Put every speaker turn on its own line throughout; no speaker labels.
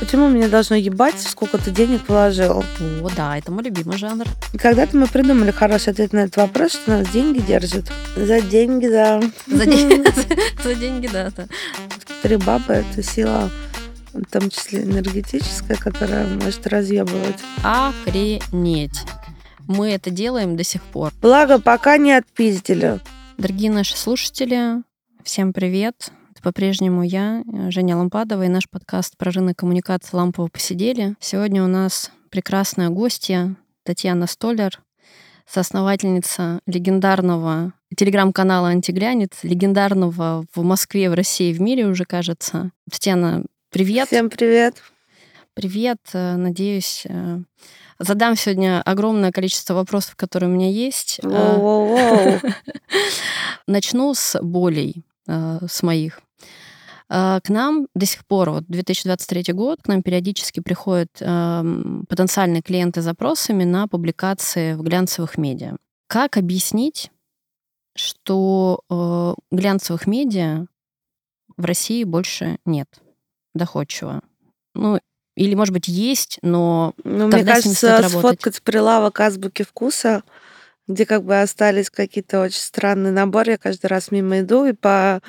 Почему меня должно ебать, сколько ты денег положил?
О, да, это мой любимый жанр.
И когда-то мы придумали хороший ответ на этот вопрос, что нас деньги держат. За деньги, да.
За деньги, за деньги, да. да.
Три бабы — это сила, в том числе энергетическая, которая может разъебывать.
Охренеть. Мы это делаем до сих пор.
Благо, пока не отпиздили.
Дорогие наши слушатели, всем привет. Это по-прежнему я, Женя Лампадова, и наш подкаст про рынок коммуникации «Лампово посидели». Сегодня у нас прекрасная гостья Татьяна Столер, соосновательница легендарного телеграм-канала «Антиглянец», легендарного в Москве, в России, в мире уже, кажется. Татьяна, привет.
Всем привет.
Привет. Надеюсь, задам сегодня огромное количество вопросов, которые у меня есть. Начну с болей, с моих. К нам до сих пор, вот 2023 год, к нам периодически приходят потенциальные клиенты с запросами на публикации в глянцевых медиа. Как объяснить, что э, глянцевых медиа в России больше нет доходчиво? Ну, или, может быть, есть, но
Ну, мне
с ним стоит
кажется,
работать?
сфоткать прилавок азбуки вкуса, где как бы остались какие-то очень странные наборы. Я каждый раз мимо иду, и по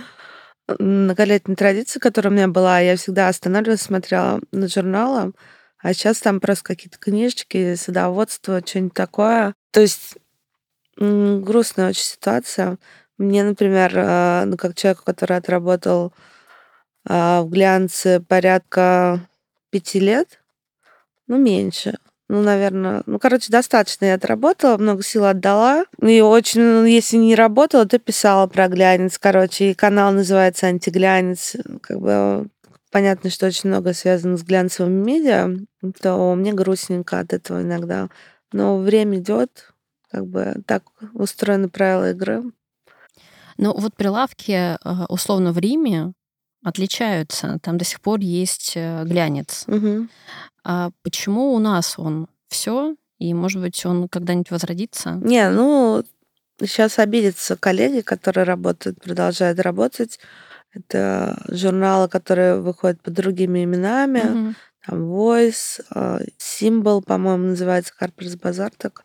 многолетней традиции, которая у меня была, я всегда останавливалась, смотрела на журналы, а сейчас там просто какие-то книжечки, садоводство, что-нибудь такое. То есть грустная очень ситуация. Мне, например, э, ну, как человеку, который отработал а, в глянце порядка пяти лет, ну, меньше. Ну, наверное, ну, короче, достаточно я отработала, много сил отдала. И очень, ну, если не работала, то писала про глянец. Короче, и канал называется «Антиглянец». Как бы понятно, что очень много связано с глянцевыми медиа, то мне грустненько от этого иногда. Но время идет, как бы так устроены правила игры.
Ну, вот прилавки, э, условно, в Риме отличаются. Там до сих пор есть э, глянец.
Мгм.
А почему у нас он все? И, может быть, он когда-нибудь возродится?
Не, ну, сейчас обидятся коллеги, которые работают, продолжают работать. Это журналы, которые выходят под другими именами.
Мгм.
Там Voice, э, Symbol, по-моему, называется Harper's Bazaar. Так.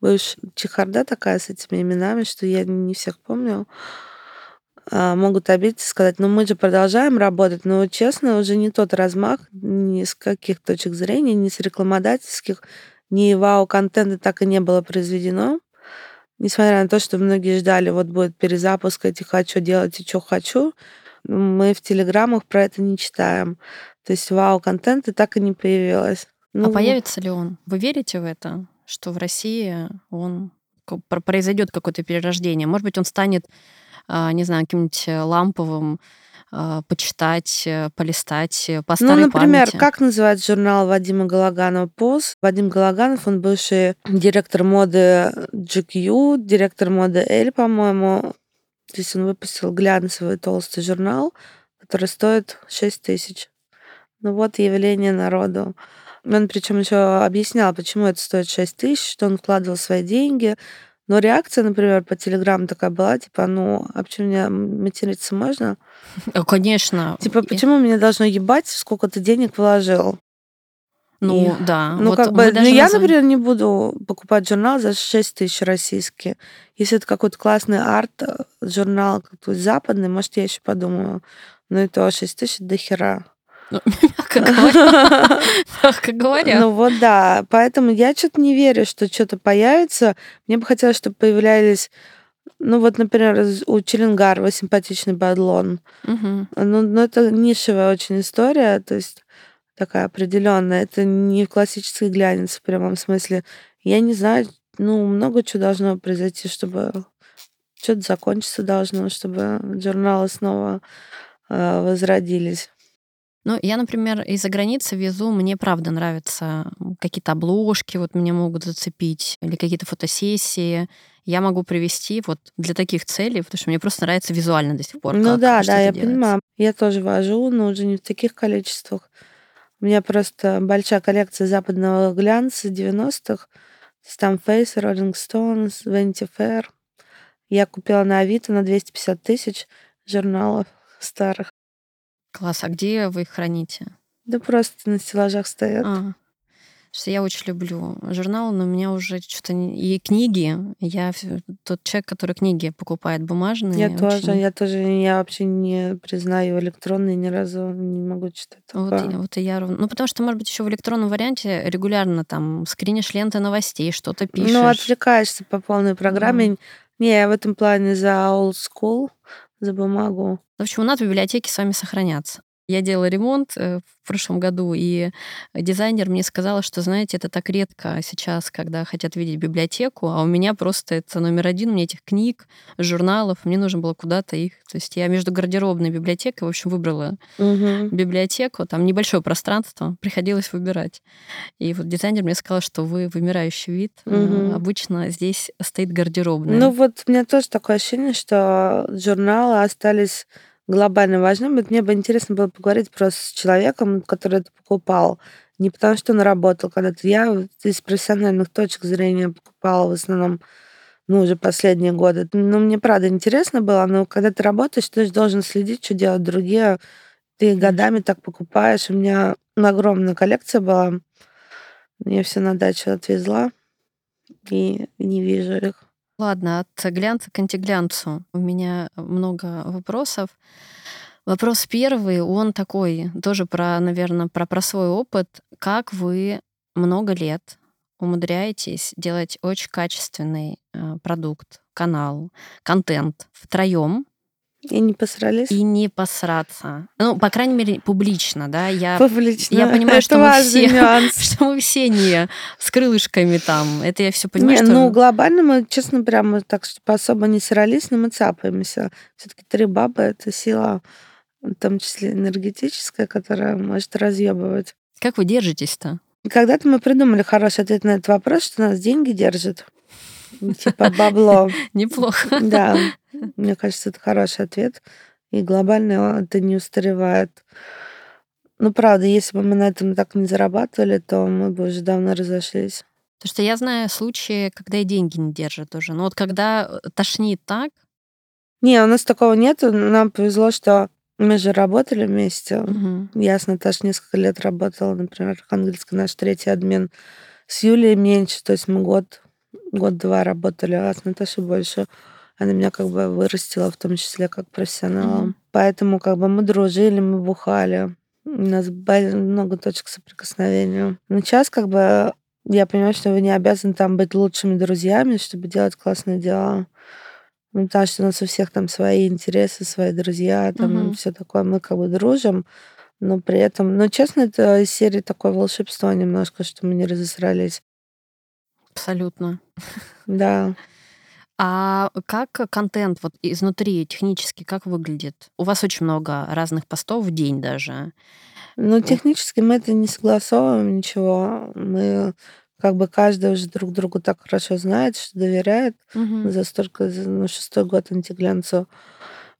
Бывшая чехарда такая с этими именами, что я не всех помню. А, Могут обидеться и сказать, ну мы же продолжаем работать, но честно, уже не тот размах ни с каких точек зрения, ни с рекламодательских, ни вау-контента так и не было произведено. Несмотря на то, что многие ждали, вот будет перезапуск этих «хочу делать и что хочу», мы в телеграммах про это не читаем. То есть вау-контента так и не появилось.
А
Ну,
появится ли он? Вы верите в это, что в России он произойдет какое-то перерождение? Может быть, он станет, а, не знаю, каким-нибудь э, ламповым, а, почитать, э, полистать э, по
Ну, например,
памяти?
как называется журнал Вадима Галаганова «Поз»? Вадим Галаганов, он бывший директор моды GQ, директор моды «Эль», по-моему. То есть он выпустил глянцевый толстый журнал, который стоит 6 тысяч. Ну вот явление народу. Он причем еще объяснял, почему это стоит 6 тысяч, что он вкладывал свои деньги. Но реакция, например, по телеграмму такая была, типа, ну, а почему мне материться можно?
Конечно.
Типа, почему меня должно ебать, сколько ты денег вложил?
Ну,
И-
да.
Ну,
вот
как бы, ну, я,
назов-
например, не буду покупать журнал за 6 тысяч российские. Если это какой-то классный арт, э, какой-то западный, может, я еще подумаю. Ну, и то 6 тысяч до хера.
Ну, мягко говоря. Мягко говоря.
Ну вот да, поэтому я что-то не верю, что что-то появится. Мне бы хотелось, чтобы появлялись, ну вот, например, у Челенгарова симпатичный бадлон.
Мгм.
Ну, ну, это нишевая очень история, то есть такая определенная. Это не классический глянец в прямом смысле. Я не знаю, ну, много чего должно произойти, чтобы что-то закончиться должно, чтобы журналы снова э, возродились.
Ну, я, например, из-за границы везу, мне правда нравятся какие-то обложки, вот меня могут зацепить, или какие-то фотосессии. Я могу привести вот для таких целей, потому что мне просто нравится визуально до сих пор.
Ну
как
да, да, я
делается.
понимаю. Я тоже вожу, но уже не в таких количествах. У меня просто большая коллекция западного глянца 90-х. То есть там Face, Rolling Stones, Vanity Fair. Я купила на Авито на 250 тысяч журналов старых.
Класс. А где вы их храните?
Да просто на стеллажах стоят.
А. Что я очень люблю журналы, но у меня уже что-то... И книги. Я тот человек, который книги покупает бумажные.
Я тоже,
очень...
я тоже, я вообще не признаю электронные ни разу, не могу читать
Вот,
такое.
и- вот и я ровно. Ну, потому что, может быть, еще в электронном варианте регулярно там скринишь ленты новостей, что-то пишешь.
Ну, отвлекаешься по полной программе. Не, я в этом плане за old school, за бумагу.
В общем, у нас библиотеки с вами сохранятся. Я делала ремонт э, в прошлом году, и дизайнер мне сказала, что, знаете, это так редко сейчас, когда хотят видеть библиотеку, а у меня просто это номер один, у меня этих книг, журналов, мне нужно было куда-то их. То есть я между гардеробной библиотекой, в общем, выбрала
Мгм.
библиотеку, там небольшое пространство, приходилось выбирать. И вот дизайнер мне сказал, что вы вымирающий вид,
Мгм.
обычно здесь стоит гардеробная.
Ну вот у меня тоже такое ощущение, что журналы остались глобально важными. Вот мне бы интересно было поговорить просто с человеком, который это покупал. Не потому, что он работал когда-то. Я из профессиональных точек зрения покупала в основном, ну, уже последние годы. Ну, мне правда интересно было, но когда ты работаешь, ты же должен следить, что делают другие. Ты годами так покупаешь. У меня огромная коллекция была. Я все на дачу отвезла и не вижу их.
Ладно, от глянца к антиглянцу. У меня много вопросов. Вопрос первый, он такой, тоже про, наверное, про, про свой опыт. Как вы много лет умудряетесь делать очень качественный э, продукт, канал, контент втроем
И не посрались?
и не посраться? Ну, по крайней мере, публично, да? Я,
Публично.
я понимаю,
Это
что мы все-
нюанс.
что мы все не с крылышками там. Это я все понимаю,
Не,
что...
ну глобально мы, честно, прямо так, чтобы особо не срались, но мы цапаемся. Все-таки три бабы это сила, в том числе энергетическая, которая может разъебывать.
Как вы держитесь-то?
Когда-то мы придумали хороший ответ на этот вопрос, что нас деньги держат. Типа бабло.
Неплохо.
Да, мне кажется, это хороший ответ. И глобально это не устаревает. Ну, правда, если бы мы на этом так не зарабатывали, то мы бы уже давно разошлись.
Потому что я знаю случаи, когда и деньги не держат уже. Но вот когда э, тошнит так,
Не, у нас такого нету. Нам повезло, что мы же работали вместе.
мгм,
Я с Наташей несколько лет работала, например, английский наш третий админ. С Юлей меньше, то есть мы год, год-два работали, а с Наташей больше. Она меня как бы вырастила, в том числе как профессионала.
Мгм.
Поэтому как бы мы дружили, мы бухали. У нас было много точек соприкосновения. Но сейчас как бы я понимаю, что вы не обязаны там быть лучшими друзьями, чтобы делать классные дела. Ну, потому что у нас у всех там свои интересы, свои друзья, там
Мгм.
все такое. Мы как бы дружим, но при этом... Ну, честно, это из серии такое волшебство немножко, что мы не разосрались.
абсолютно.
Да.
А как контент вот изнутри технически как выглядит? У вас очень много разных постов в день даже.
Ну, технически мы это не согласовываем ничего. Мы как бы каждый уже друг другу так хорошо знает, что доверяет.
Мгм.
за столько, за, ну, шестой год антиглянцу.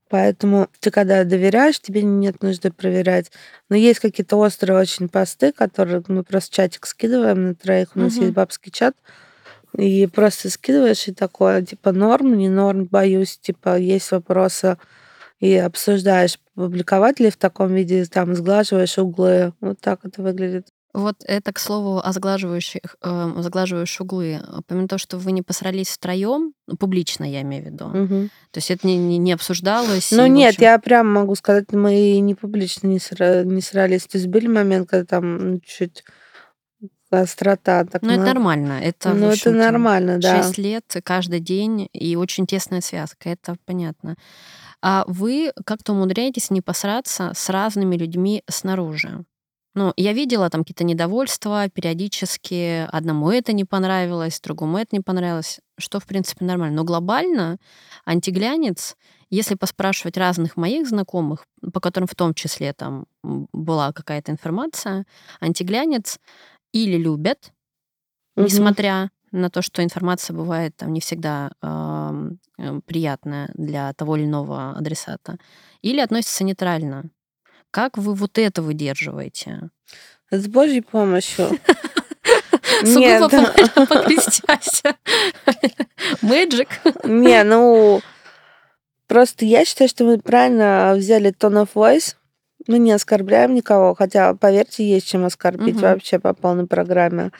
Поэтому ты когда доверяешь, тебе нет нужды проверять. Но есть какие-то острые очень посты, которые мы просто чатик скидываем на троих. У нас
Мгм.
есть бабский чат. И просто скидываешь, и такое, типа, норм, не норм, боюсь, типа, есть вопросы. И обсуждаешь, публиковать ли в таком виде, там, сглаживаешь углы. Вот так это выглядит.
Вот это, к слову, о сглаживающих, э, сглаживающих углы. Помимо того, что вы не посрались втроем, ну, публично я имею в виду,
Мгм.
то есть это не, не, не обсуждалось.
Ну
и,
нет,
общем-
я прям могу сказать, мы и не публично не, сра- не срались. То есть были моменты, когда там ну, чуть острота. Так
Ну, это
на-
нормально. Это,
Ну, это нормально, да.
Шесть лет каждый день и очень тесная связка, это понятно. А вы как-то умудряетесь не посраться с разными людьми снаружи? Ну, я видела там какие-то недовольства периодически. Одному это не понравилось, другому это не понравилось, что, в принципе, нормально. Но глобально антиглянец, если поспрашивать разных моих знакомых, по которым в том числе там была какая-то информация, антиглянец или любят,
Мгм.
несмотря на то, что информация бывает там не всегда э, приятная для того или иного адресата, или относятся нейтрально. Как вы вот это выдерживаете?
С Божьей помощью.
Сугубо
Нет.
по- покрестяся. Мэджик.
Не, ну, просто я считаю, что мы правильно взяли tone of voice Мы не оскорбляем никого, хотя, поверьте, есть чем оскорбить
Мгм.
вообще по полной программе.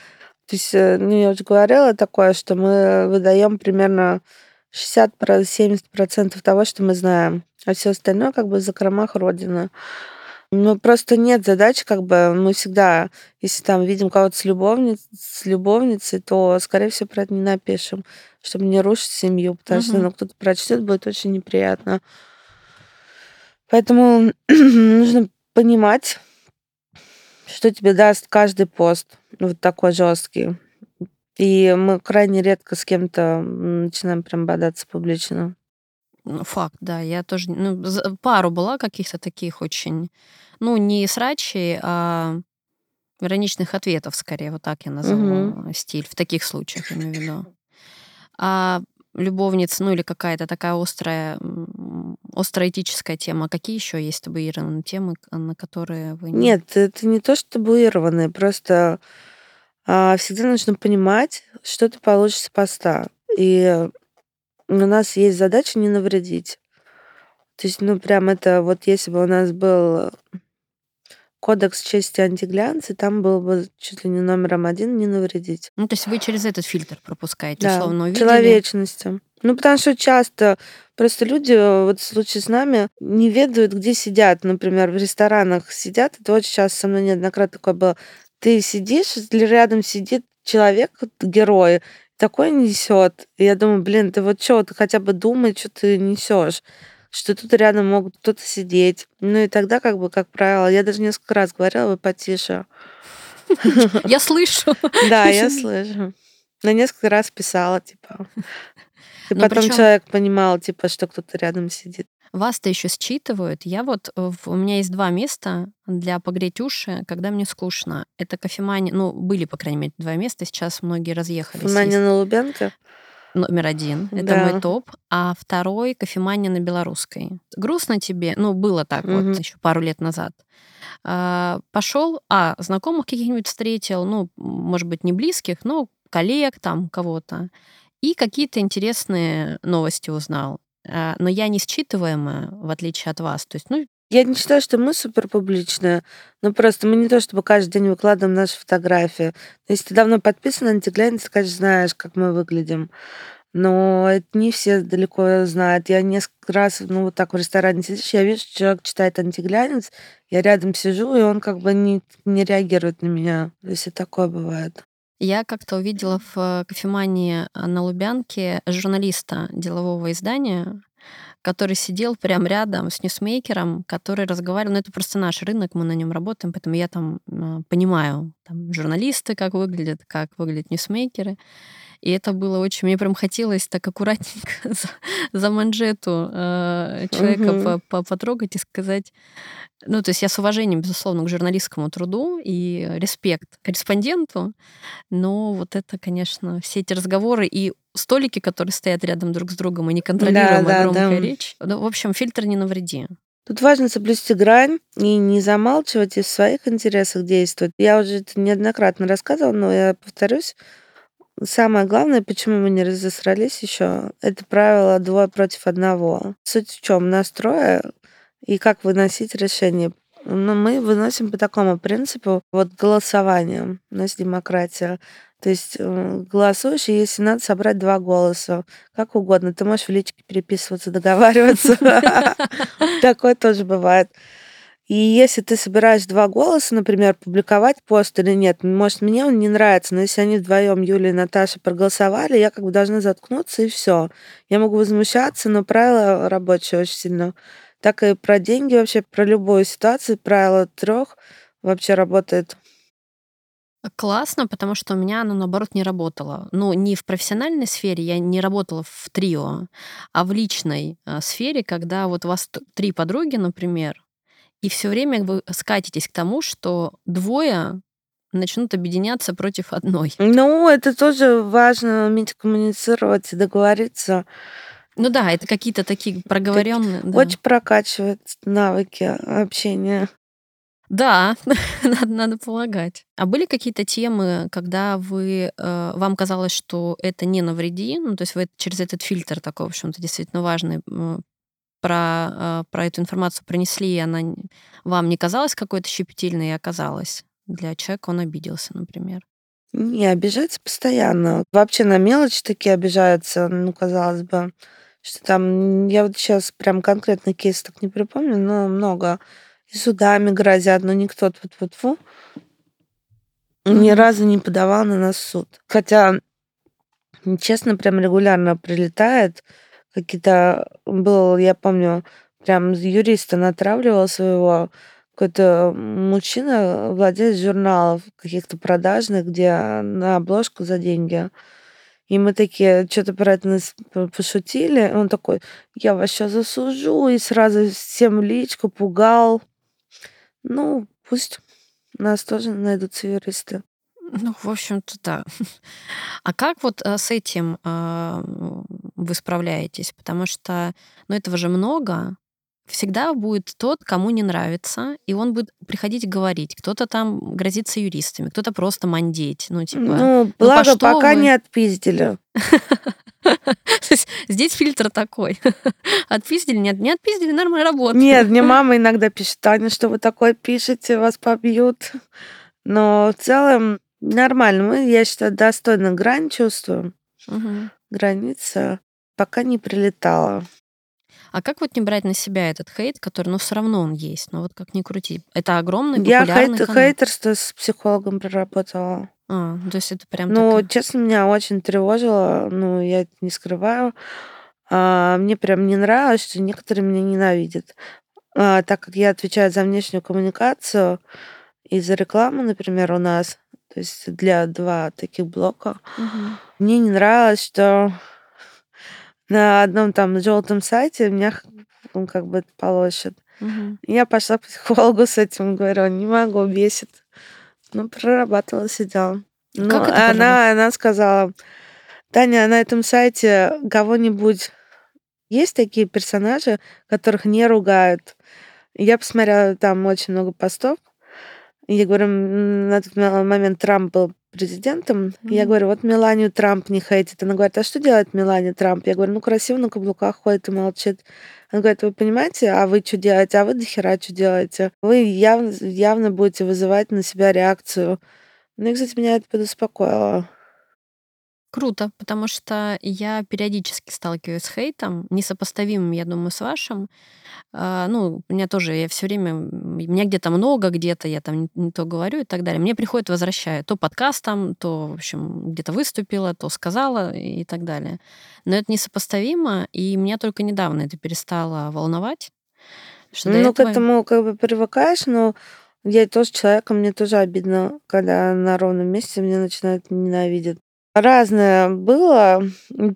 То есть, э, ну, я уже говорила такое, что мы выдаем примерно 60-70% того, что мы знаем, а все остальное как бы в закромах Родины. Ну, просто нет задачи, как бы мы всегда, если там видим кого-то с, любовниц, с любовницей, то, скорее всего, про это не напишем, чтобы не рушить семью, потому что
Мгм.
ну, кто-то прочтет, будет очень неприятно. Поэтому нужно понимать, что тебе даст каждый пост, вот такой жесткий. И мы крайне редко с кем-то начинаем прям бодаться публично.
Ну, факт, да. Я тоже, ну, пару была каких-то таких очень, ну, не срачей, а ироничных ответов, скорее, вот так я назову
Мгм.
стиль. В таких случаях, я имею в виду. А любовница, ну, или какая-то такая острая, м, остроэтическая тема. Какие еще есть табуированные темы, на которые вы не...
Нет, это не то, что табуированное, просто а, всегда нужно понимать, что ты получишь с поста. И у нас есть задача не навредить. То есть, ну, прям это вот если бы у нас был кодекс чести антиглянца, там был бы чуть ли не номером один не навредить.
Ну, то есть вы через этот фильтр пропускаете,
Да,
условно увидели.
человечности. Ну, потому что часто просто люди, э, вот в случае с нами, не ведают, где сидят. Например, в ресторанах сидят, это очень часто со мной неоднократно такое было. Ты сидишь, или рядом сидит человек, герой, такой несет. И я думаю, блин, ты вот что, ты хотя бы думай, что ты несешь что тут рядом могут кто-то сидеть. Ну и тогда, как бы, как правило, я даже несколько раз говорила, вы потише.
Я слышу.
Да, я слышу. На несколько раз писала, типа. И
Но
потом
причём-
человек понимал, типа, что кто-то рядом сидит.
Вас-то еще считывают. Я вот э, у меня есть два места для погреть уши, когда мне скучно. Это кофемания, ну были по крайней мере два места, сейчас многие разъехались. Есть
на Лубенко.
Номер один, это
Да.
мой топ, а второй кофемания на белорусской. Грустно тебе, ну было так
Мгм.
вот еще пару лет назад. пошел, а знакомых каких-нибудь встретил, ну может быть не близких, но коллег там кого-то, и какие-то интересные новости узнал. А, Но я не считываемая, в отличие от вас. То есть, ну,
Я не считаю, что мы супер публичные, но просто мы не то чтобы каждый день выкладываем наши фотографии. Если ты давно подписан на антиглянец, ты, конечно, знаешь, как мы выглядим. Но это не все далеко знают. Я несколько раз, ну, вот так в ресторане сидишь, я вижу, что человек читает антиглянец, я рядом сижу, и он как бы не, не реагирует на меня. То есть и такое бывает.
Я как-то увидела в э, кофемании э, на Лубянке журналиста делового издания, который сидел прям рядом с ньюсмейкером, который разговаривал. Ну, это просто наш рынок, мы на нем работаем, поэтому я там э, понимаю, там журналисты как выглядят, как выглядят ньюсмейкеры. И это было очень... Мне прям хотелось так аккуратненько за, за манжету э, человека
Мгм.
по- по- потрогать и сказать... Ну, то есть я с уважением, безусловно, к журналистскому труду и респект корреспонденту, но вот это, конечно, все эти разговоры и столики, которые стоят рядом друг с другом, и неконтролируемая
да,
громкая
да.
речь. Ну, в общем, фильтр не навреди.
Тут важно соблюсти грань и не замалчивать и в своих интересах действовать. Я уже это неоднократно рассказывала, но я повторюсь. Самое главное, почему мы не разосрались еще, это правило двое против одного. Суть в чем? Настроя и как выносить решение. Ну, мы выносим по такому принципу вот голосования. У нас демократия. То есть э, голосуешь, и если надо собрать два голоса, как угодно. Ты можешь в личке переписываться, договариваться. Такое тоже бывает. И если ты собираешь два голоса, например, публиковать пост или нет, может, мне он не нравится, но если они вдвоем, Юля и Наташа, проголосовали, я как бы должна заткнуться и все. Я могу возмущаться, но правило рабочее очень сильно. Так и про деньги вообще, про любую ситуацию, правило трех вообще работает.
Классно, потому что у меня оно, наоборот, не работало. Ну, не в профессиональной сфере, я не работала в трио, а в личной э, сфере, когда вот у вас три подруги, например, и все время вы скатитесь к тому, что двое начнут объединяться против одной.
Ну, это тоже важно уметь коммуницировать и договориться.
Ну да, это какие-то такие проговоренные. Да.
Очень прокачивает навыки общения.
Да, надо, надо полагать. А были какие-то темы, когда вы, э, вам казалось, что это не навреди, ну, то есть вы через этот фильтр такой, в общем-то, действительно важный м, про, э, про эту информацию пронесли, и она вам не казалась какой-то щепетильной и оказалась? Для человека он обиделся, например.
Не, обижается постоянно. Вообще на мелочи такие обижаются, ну, казалось бы. Что там, я вот сейчас прям конкретный кейс так не припомню, но много. И судами грозят, но никто вот вот фу ни разу не подавал на нас суд. Хотя, честно, прям регулярно прилетает. Какие-то... Был, я помню, прям юриста натравливал своего какой-то мужчина, владелец журналов каких-то продажных, где на обложку за деньги. И мы такие что-то про это нас пошутили. Он такой, я вас сейчас засужу. И сразу всем личку пугал. Ну, пусть нас тоже найдутся юристы.
Ну, в общем-то, да. А как вот э, с этим э, вы справляетесь? Потому что, ну, этого же много. Всегда будет тот, кому не нравится, и он будет приходить говорить. Кто-то там грозится юристами, кто-то просто мандеть. Ну, типа,
ну,
ну
благо, по пока вы... не отпиздили.
Здесь фильтр такой. Отпиздили? Нет, не отпиздили, нормально работает.
Нет, мне мама иногда пишет, Таня, что вы такое пишете, вас побьют. Но в целом нормально. Мы, я считаю, достойно грань чувствуем.
Угу.
Граница пока не прилетала.
А как вот не брать на себя этот хейт, который, ну, все равно он есть, но вот как ни крути. Это огромный Я хейт,
хейтерство с психологом проработала.
А, то есть это прям
Ну, такая... честно, меня очень тревожило, ну, я это не скрываю. А, мне прям не нравилось, что некоторые меня ненавидят. А, так как я отвечаю за внешнюю коммуникацию и за рекламу, например, у нас, то есть для два таких блока,
угу.
мне не нравилось, что на одном там желтом сайте меня он как бы полощет.
Угу.
Я пошла к психологу с этим, говорю, не могу, бесит. Ну, прорабатывала, сидела. Ну, как это она, она сказала, Таня, на этом сайте кого-нибудь есть такие персонажи, которых не ругают. Я посмотрела там очень много постов. Я говорю, на тот момент Трамп был президентом. Mm-hmm. Я говорю, вот Меланию Трамп не хейтит. Она говорит, а что делает Мелания Трамп? Я говорю, ну красиво на каблуках ходит и молчит. Она говорит, вы понимаете, а вы что делаете? А вы дохера что делаете? Вы явно, явно будете вызывать на себя реакцию. Ну и, кстати, меня это подуспокоило.
Круто, потому что я периодически сталкиваюсь с хейтом, несопоставимым, я думаю, с вашим. А, ну, у меня тоже, я все время, меня где-то много, где-то я там не, не то говорю и так далее. Мне приходит, возвращаю. То подкастом, то, в общем, где-то выступила, то сказала и так далее. Но это несопоставимо, и меня только недавно это перестало волновать.
Что ну, этого... к этому как бы привыкаешь, но я тоже человеком, мне тоже обидно, когда на ровном месте меня начинают ненавидеть. Разное было.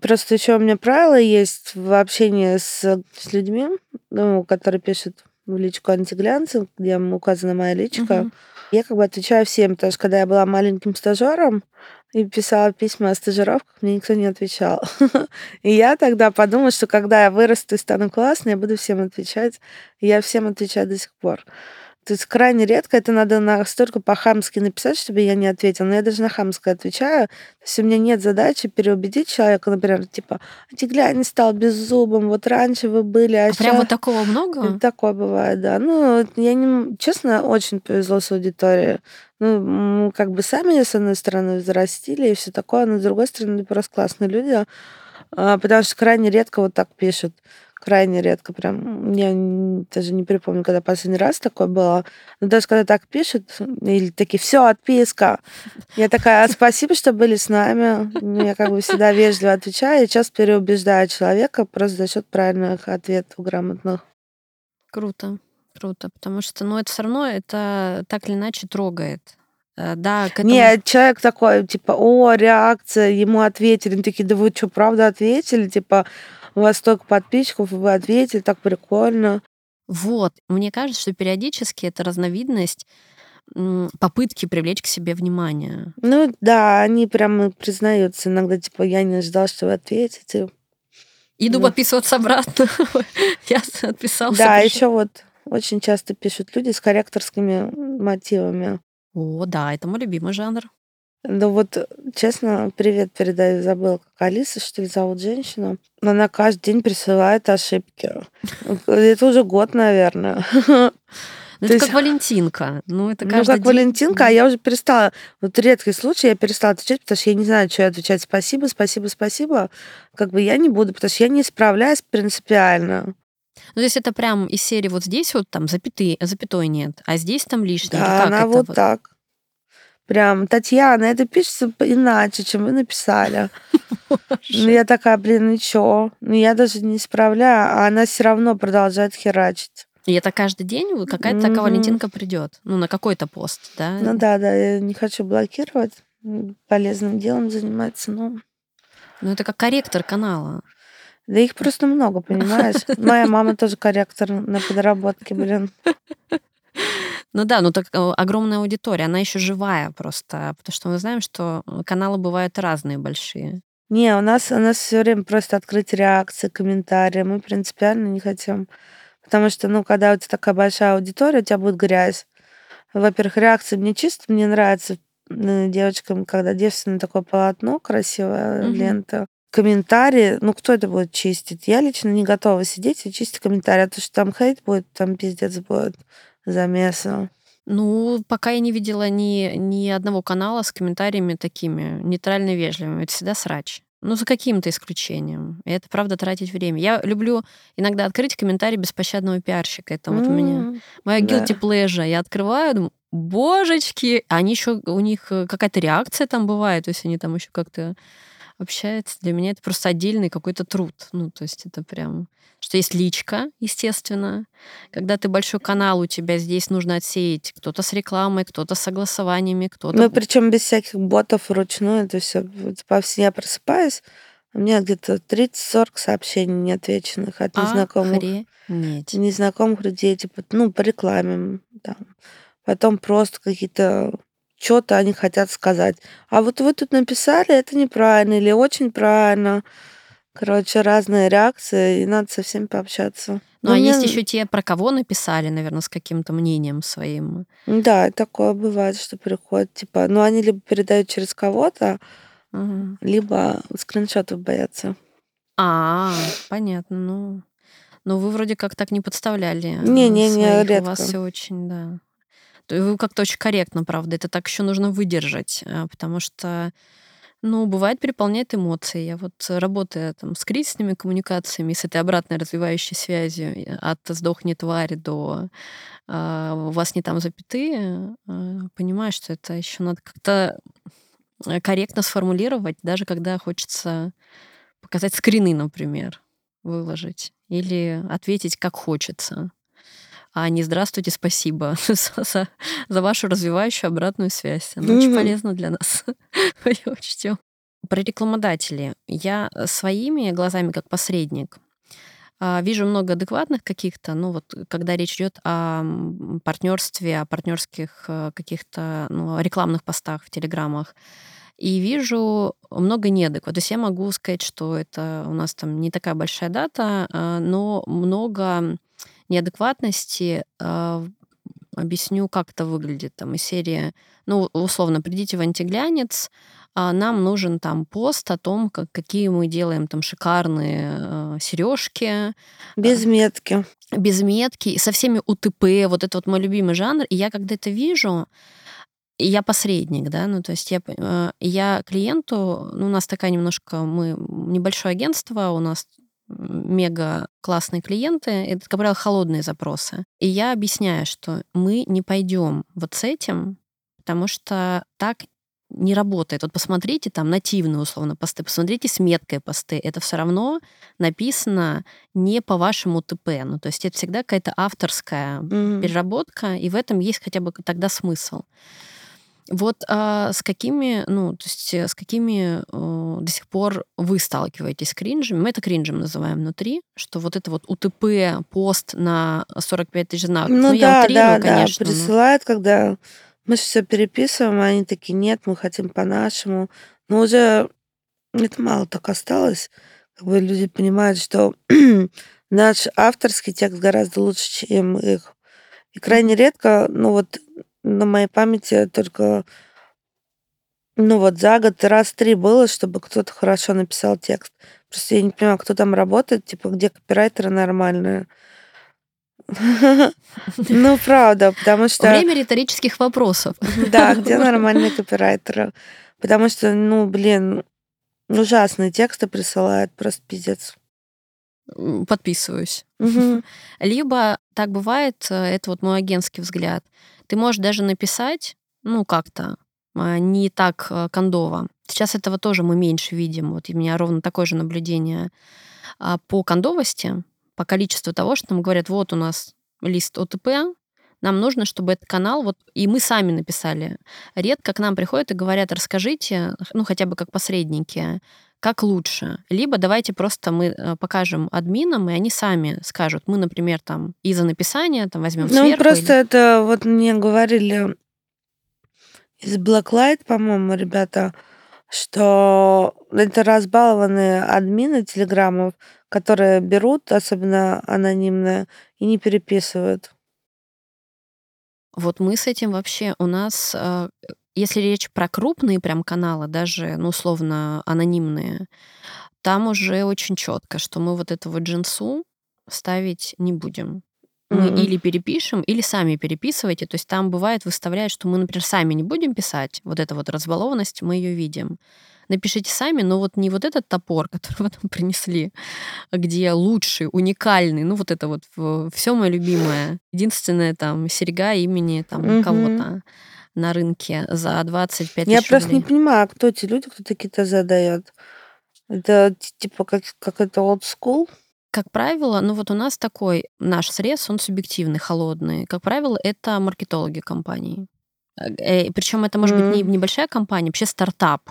Просто еще у меня правило есть в общении с, с людьми, ну, которые пишут в личку антиглянцев, где указана моя личка. Угу. Я как бы отвечаю всем, потому что когда я была маленьким стажером и писала письма о стажировках, мне никто не отвечал. И я тогда подумала, что когда я вырасту и стану классной, я буду всем отвечать. И я всем отвечаю до сих пор. То есть крайне редко это надо настолько по-хамски написать, чтобы я не ответила. Но я даже на хамское отвечаю. То есть у меня нет задачи переубедить человека, например, типа, а ты глянь, стал беззубым, вот раньше вы были, а, а сейчас...
Прям вот такого много?
Такое бывает, да. Ну, я не... Честно, очень повезло с аудиторией. Ну, как бы сами, с одной стороны, взрастили и все такое, но с другой стороны, просто классные люди. А, потому что крайне редко вот так пишут крайне редко прям. Я даже не припомню, когда последний раз такое было. Но даже когда так пишут, или такие, все, отписка. Я такая, «А, спасибо, что были с нами. Я как бы всегда вежливо отвечаю. Я часто переубеждаю человека просто за счет правильных ответов грамотных.
Круто, круто. Потому что, ну, это все равно, это так или иначе трогает. Э, да, к
этому... Нет, человек такой, типа, о, реакция, ему ответили. Они такие, да вы что, правда ответили? Типа, у вас столько подписчиков, вы ответили, так прикольно.
Вот. Мне кажется, что периодически это разновидность попытки привлечь к себе внимание.
Ну да, они прямо признаются иногда, типа, я не ждал, что вы ответите.
Иду ну. подписываться обратно. я отписался.
Да, еще вот очень часто пишут люди с корректорскими мотивами.
О, да, это мой любимый жанр.
Ну вот, честно, привет передаю. Забыла, как Алиса, что ли, зовут женщину. Она каждый день присылает ошибки. Это уже год, наверное.
Ну, это как Валентинка. Ну, это
Ну,
каждый
как
день.
Валентинка, а я уже перестала. Вот редкий случай, я перестала отвечать, потому что я не знаю, что отвечать. Спасибо, спасибо, спасибо. Как бы я не буду, потому что я не справляюсь принципиально.
Ну, то есть это прям из серии вот здесь вот там запятые, запятой нет, а здесь там лишнее.
Да, она
это
вот
вот?
так. Прям, Татьяна, это пишется иначе, чем вы написали. Ну, я такая, блин, ну чё? Ну, я даже не справляю, а она все равно продолжает херачить.
И это каждый день какая-то такая
Мгм.
Валентинка придет. Ну, на какой-то пост, да?
Ну да, да, я не хочу блокировать. Полезным делом заниматься, но...
Ну, это как корректор канала.
Да их просто много, понимаешь? Моя мама тоже корректор на подработке, блин.
Ну да, ну так э, огромная аудитория, она еще живая просто, потому что мы знаем, что каналы бывают разные большие.
Не, у нас, у нас все время просто открыть реакции, комментарии. Мы принципиально не хотим. Потому что, ну, когда у тебя такая большая аудитория, у тебя будет грязь. Во-первых, реакции мне чисто, мне нравится э, девочкам, когда девственное такое полотно, красивая
Мгм.
лента. Комментарии, ну, кто это будет чистить? Я лично не готова сидеть и чистить комментарии, а то, что там хейт будет, там пиздец будет замеса.
Ну, пока я не видела ни, ни одного канала с комментариями такими нейтрально вежливыми. Это всегда срач. Ну, за каким-то исключением. И это, правда, тратить время. Я люблю иногда открыть комментарий беспощадного пиарщика. Это вот у меня моя
да.
guilty pleasure. Я открываю, думаю, божечки, а они еще, у них э, какая-то реакция там бывает, то есть они там еще как-то общаются. Для меня это просто отдельный какой-то труд. Ну, то есть это прям... Что есть личка, естественно. Когда ты большой канал, у тебя здесь нужно отсеять кто-то с рекламой, кто-то с согласованиями, кто-то...
Ну, причем без всяких ботов вручную. Это все по всей я просыпаюсь, у меня где-то 30-40 сообщений неотвеченных от незнакомых,
Охренеть.
незнакомых людей, типа, ну, по рекламе. Там. Потом просто какие-то что-то они хотят сказать. А вот вы тут написали, это неправильно или очень правильно. Короче, разные реакции, и надо со всеми пообщаться.
Ну, а
мне-
есть еще те, про кого написали, наверное, с каким-то мнением своим.
Да, такое бывает, что приходит, типа, ну, они либо передают через кого-то,
Ага.
либо скриншотов боятся.
А, понятно. Ну, ну, вы вроде как так не подставляли. э,
Не-не-не,
своих. У
редко.
вас все очень, да. Вы как-то очень корректно, правда. Это так еще нужно выдержать, а, потому что, ну, бывает, переполняет эмоции. Я вот э, работая там с кризисными коммуникациями, с этой обратной развивающей связью э, от «сдохни, тварь» до а, «у вас не там запятые», а, понимаю, что это еще надо как-то э, корректно сформулировать, даже когда хочется показать скрины, например, выложить. Или ответить, как хочется. А не «Здравствуйте, спасибо за, за- вашу развивающую обратную связь». Она очень полезна для нас. Мы её учтем. Про рекламодателей. Я э, своими глазами, как посредник, а, вижу много адекватных каких-то, ну вот когда речь идет о партнерстве, о партнерских э, каких-то ну, рекламных постах в телеграммах, и вижу много неадекватных. То есть я могу сказать, что это у нас там не такая большая дата, а, но много неадекватности. а, Объясню, как это выглядит. Там из серии, ну, условно, придите в антиглянец, а нам нужен там пост о том, как, какие мы делаем там шикарные сережки,
Без метки.
без метки, со всеми УТП, вот это вот мой любимый жанр. И я когда это вижу, я посредник, да, ну то есть я, э, я клиенту, ну у нас такая немножко, мы небольшое агентство, у нас мега классные клиенты, это, как правило, холодные запросы. И я объясняю, что мы не пойдем вот с этим, потому что так не работает. Вот посмотрите там нативные условно посты, посмотрите с меткой посты. Это все равно написано не по вашему ТП. Ну, то есть это всегда какая-то авторская
Мгм.
переработка, и в этом есть хотя бы тогда смысл. Вот а, с какими, ну, то есть э, с какими э, до сих пор вы сталкиваетесь с кринжем? Мы это кринжем называем внутри, что вот это вот УТП, пост на 45 тысяч знаков.
Ну,
я
да,
утрирую,
да, да.
конечно. но-
Присылают, когда мы все переписываем, а они такие, нет, мы хотим по-нашему. Но уже это мало так осталось. Как бы люди понимают, что наш авторский текст гораздо лучше, чем их. И крайне редко, ну вот на моей памяти только Ну вот за год раз три было, чтобы кто-то хорошо написал текст. Просто я не понимаю, кто там работает, типа, где копирайтеры нормальные. Ну, правда, потому что...
Время риторических вопросов.
Да, где нормальные копирайтеры? Потому что, ну, блин, ужасные тексты присылают, просто пиздец.
Подписываюсь. Либо так бывает, э, это вот мой агентский взгляд. Ты можешь даже написать, ну, как-то а, не так э, кондово. Сейчас этого тоже мы меньше видим. Вот у меня ровно такое же наблюдение а, по кондовости, по количеству того, что нам говорят, вот у нас лист ОТП, нам нужно, чтобы этот канал, вот, и мы сами написали. Редко к нам приходят и говорят, расскажите, ну, хотя бы как посредники, как лучше. Либо давайте просто мы э, покажем админам, и они сами скажут, мы, например, там из-за написания там возьмем
Ну,
сверху.
просто
или-
это вот мне говорили из Blacklight, по-моему, ребята, что это разбалованные админы телеграммов, которые берут, особенно анонимные, и не переписывают.
Вот мы с этим вообще, у нас, э, если речь про крупные прям каналы, даже, ну, условно, анонимные, там уже очень четко, что мы вот этого джинсу ставить не будем. Мы
Мгм.
или перепишем, или сами переписывайте. То есть там бывает, выставляют, что мы, например, сами не будем писать. Вот эта вот разбалованность, мы ее видим. Напишите сами, но вот не вот этот топор, который вы нам принесли, где лучший, уникальный, ну вот это вот все мое любимое. Единственное там серьга имени там
Мгм.
кого-то на рынке за 25
Я
тысяч
просто не
рублей.
понимаю, кто эти люди, кто такие-то задает. Это типа как, как это old school?
Как правило, ну вот у нас такой наш срез, он субъективный, холодный. Как правило, это маркетологи компаний. Причем это может быть не небольшая компания, вообще стартап,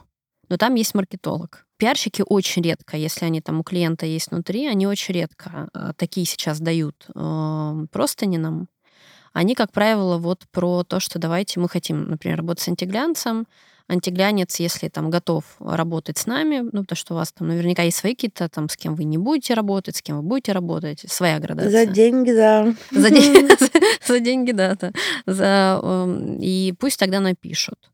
но там есть маркетолог. Пиарщики очень редко, если они там у клиента есть внутри, они очень редко э, такие сейчас дают э, простыни нам. Они, как правило, вот про то, что давайте мы хотим, например, работать с антиглянцем, антиглянец, если там готов работать с нами, ну, потому что у вас там наверняка есть свои какие-то там, с кем вы не будете работать, с кем вы будете работать, своя градация.
За деньги, да.
За, ден- за деньги, да, да. Эм, и пусть тогда напишут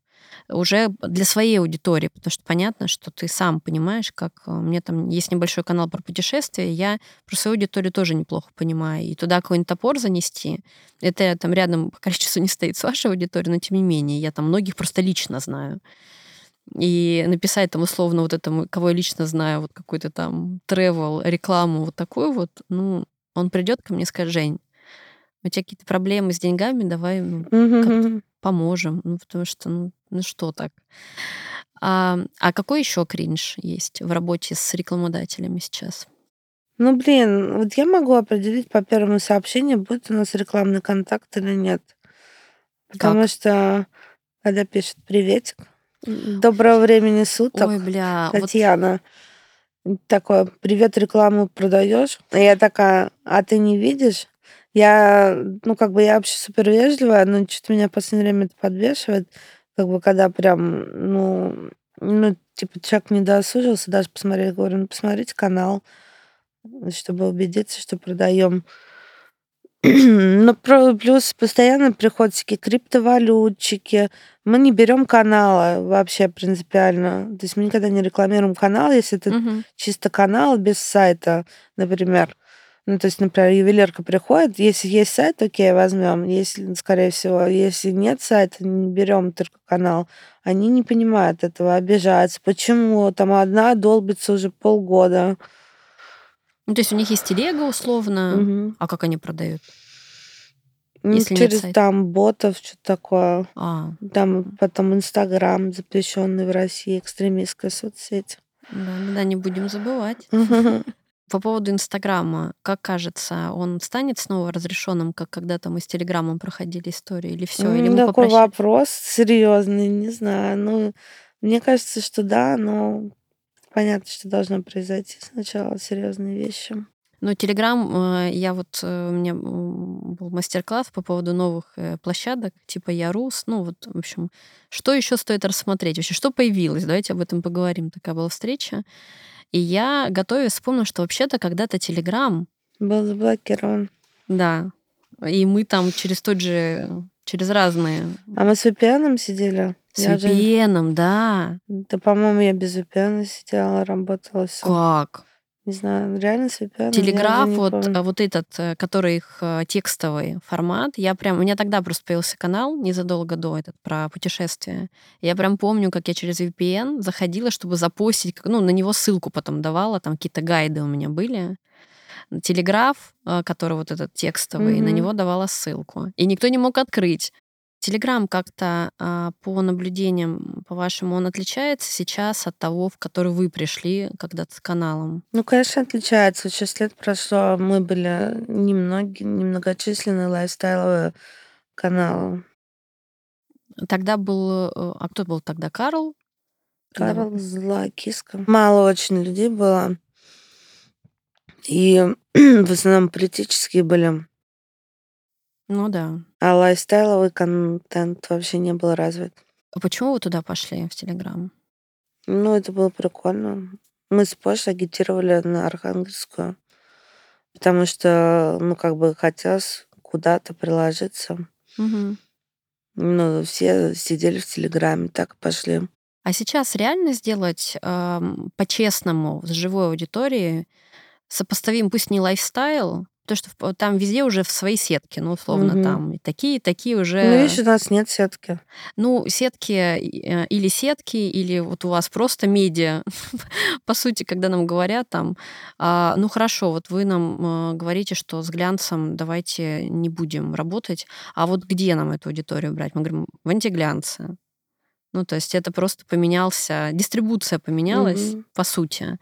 уже для своей аудитории, потому что понятно, что ты сам понимаешь, как э, у меня там есть небольшой канал про путешествия, я про свою аудиторию тоже неплохо понимаю, и туда какой-нибудь топор занести, это там рядом по количеству не стоит с вашей аудиторией, но тем не менее, я там многих просто лично знаю. И написать там условно вот этому, кого я лично знаю, вот какой-то там travel, рекламу вот такую вот, ну, он придет ко мне и скажет, Жень, у тебя какие-то проблемы с деньгами, давай ну,
Мгм.
Поможем. Ну, потому что, ну, ну что так? А, а какой еще кринж есть в работе с рекламодателями сейчас?
Ну, блин, вот я могу определить по первому сообщению, будет у нас рекламный контакт или нет. Потому
Как?
что, когда пишет «Приветик», доброго времени суток,
Ой, бля, вот
Татьяна, такое «Привет, рекламу продаешь?» И я такая «А ты не видишь?» Я, ну, как бы я вообще супер вежливая, но что-то меня в последнее время это подбешивает, как бы когда прям, ну, ну, типа человек не досужился даже посмотреть, говорю, ну, посмотрите канал, чтобы убедиться, что продаем. Ну, про- плюс постоянно приходят всякие криптовалютчики. Мы не берем каналы вообще принципиально. То есть мы никогда не рекламируем канал, если это
Мгм.
чисто канал без сайта, например. Ну, то есть, например, ювелирка приходит, если есть сайт, окей, возьмем. Если, скорее всего, если нет сайта, не берем только канал. Они не понимают этого, обижаются. Почему? Там одна долбится уже полгода.
Ну, то есть у них есть телега условно,
Мгм.
а как они продают?
Ну,
Если
через там ботов, что-то такое.
А,
Там потом Инстаграм, запрещенный в России, экстремистская соцсеть.
да, да, не будем забывать. По поводу Инстаграма, как кажется, он станет снова разрешенным, как когда-то мы с Телеграмом проходили историю, или все, или мы
Такой
попрощались?
вопрос серьезный, не знаю. Ну, мне кажется, что да, но понятно, что должно произойти сначала серьезные вещи.
Ну, Телеграм, э, я вот, э, у меня был мастер-класс по поводу новых э, площадок, типа Ярус, ну вот, в общем, что еще стоит рассмотреть, вообще, что появилось, давайте об этом поговорим, такая была встреча. И я, готовясь, вспомнила, что вообще-то когда-то Телеграм,
Был заблокирован.
да, и мы там через тот же, через разные,
А мы с VPN сидели?
С
Я же
VPN, да.
Да, по-моему, я без VPN сидела, работала, всё.
Как?
Не знаю, реально с VPN? Я уже
Телеграф,
не
вот,
помню.
а, вот этот, э, который их, э, текстовый формат, я прям у меня тогда просто появился канал незадолго до этот про путешествия. Я прям помню, как я через VPN заходила, чтобы запостить, ну, на него ссылку потом давала, там какие-то гайды у меня были. Телеграф, э, который вот этот текстовый, на
Мгм.
него давала ссылку. И никто не мог открыть. Телеграм как-то, а, по наблюдениям, по-вашему, он отличается сейчас от того, в который вы пришли когда-то с каналом?
Ну, конечно, отличается. 6 лет прошло, мы были немноги немногочисленные лайфстайловые каналы.
Тогда был, э, а кто был тогда? Карл?
Карл, злая киска. Мало очень людей было. И в основном политические были.
Ну да.
А лайфстайловый контент вообще не был развит.
А почему вы туда пошли, в Телеграм?
Ну, это было прикольно. Мы с Пашей агитировали на Архангельскую, потому что, ну, как бы хотелось куда-то приложиться.
Мгм.
Ну, все сидели в Телеграме, так и пошли.
А сейчас реально сделать, ам, по-честному, с живой аудиторией сопоставим, пусть не лайфстайл, потому что там везде уже в своей сетке, ну, условно,
Мгм.
там и такие, такие
Ну,
уже
видишь, у нас нет сетки.
Ну, сетки, э, или сетки, или вот у вас просто медиа. По сути, когда нам говорят там, а, ну хорошо, вот вы нам, э, говорите, что с глянцем давайте не будем работать, а вот где нам эту аудиторию брать? Мы говорим: в антиглянце. Ну, то есть это просто поменялся, дистрибуция поменялась,
Мгм.
по сути.